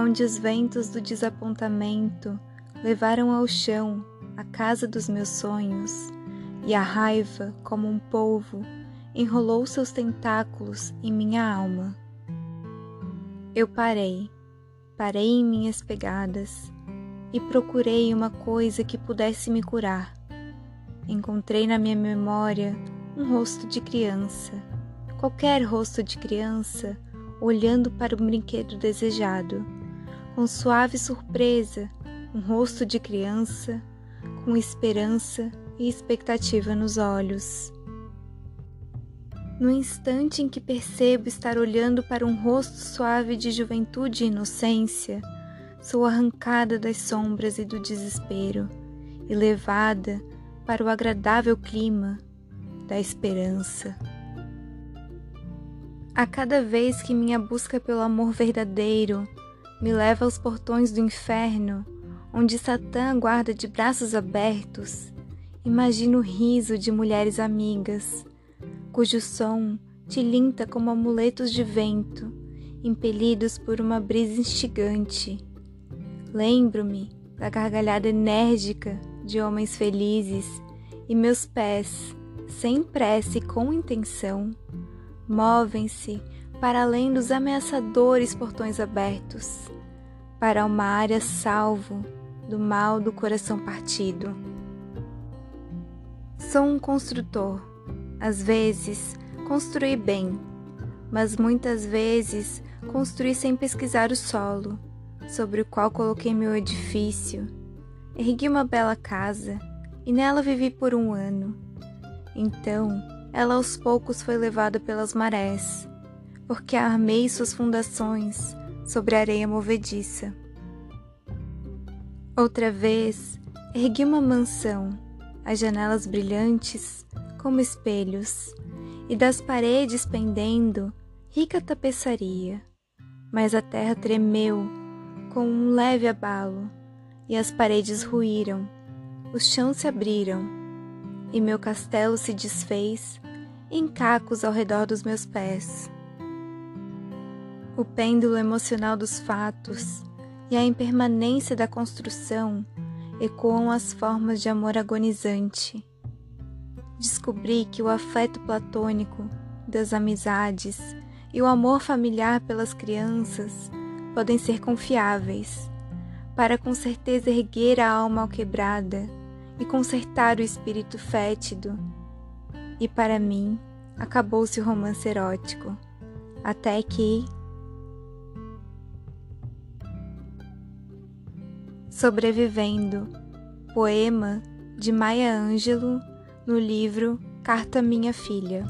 onde os ventos do desapontamento levaram ao chão a casa dos meus sonhos, e a raiva, como um polvo, enrolou seus tentáculos em minha alma. Eu parei, parei em minhas pegadas e procurei uma coisa que pudesse me curar. Encontrei na minha memória um rosto de criança, qualquer rosto de criança, olhando para o brinquedo desejado, com suave surpresa, um rosto de criança, com esperança e expectativa nos olhos. No instante em que percebo estar olhando para um rosto suave de juventude e inocência, sou arrancada das sombras e do desespero e levada para o agradável clima da esperança. A cada vez que minha busca pelo amor verdadeiro me leva aos portões do inferno, onde Satã guarda de braços abertos, imagino o riso de mulheres amigas cujo som tilinta como amuletos de vento, impelidos por uma brisa instigante. Lembro-me da gargalhada enérgica de homens felizes e meus pés, sem pressa e com intenção, movem-se para além dos ameaçadores portões abertos, para uma área salvo do mal do coração partido. Sou um construtor às vezes, construí bem, mas muitas vezes construí sem pesquisar o solo sobre o qual coloquei meu edifício. Ergui uma bela casa e nela vivi por um ano. Então, ela aos poucos foi levada pelas marés, porque armei suas fundações sobre areia movediça. Outra vez, ergui uma mansão, as janelas brilhantes como espelhos, e das paredes pendendo rica tapeçaria. Mas a terra tremeu com um leve abalo, e as paredes ruíram, os chãos se abriram, e meu castelo se desfez em cacos ao redor dos meus pés. O pêndulo emocional dos fatos e a impermanência da construção ecoam as formas de amor agonizante descobri que o afeto platônico das amizades e o amor familiar pelas crianças podem ser confiáveis, para com certeza erguer a alma alquebrada e consertar o espírito fétido. E para mim, acabou-se o romance erótico, até que. Sobrevivendo, poema de Maya Angelou no livro Carta Minha Filha.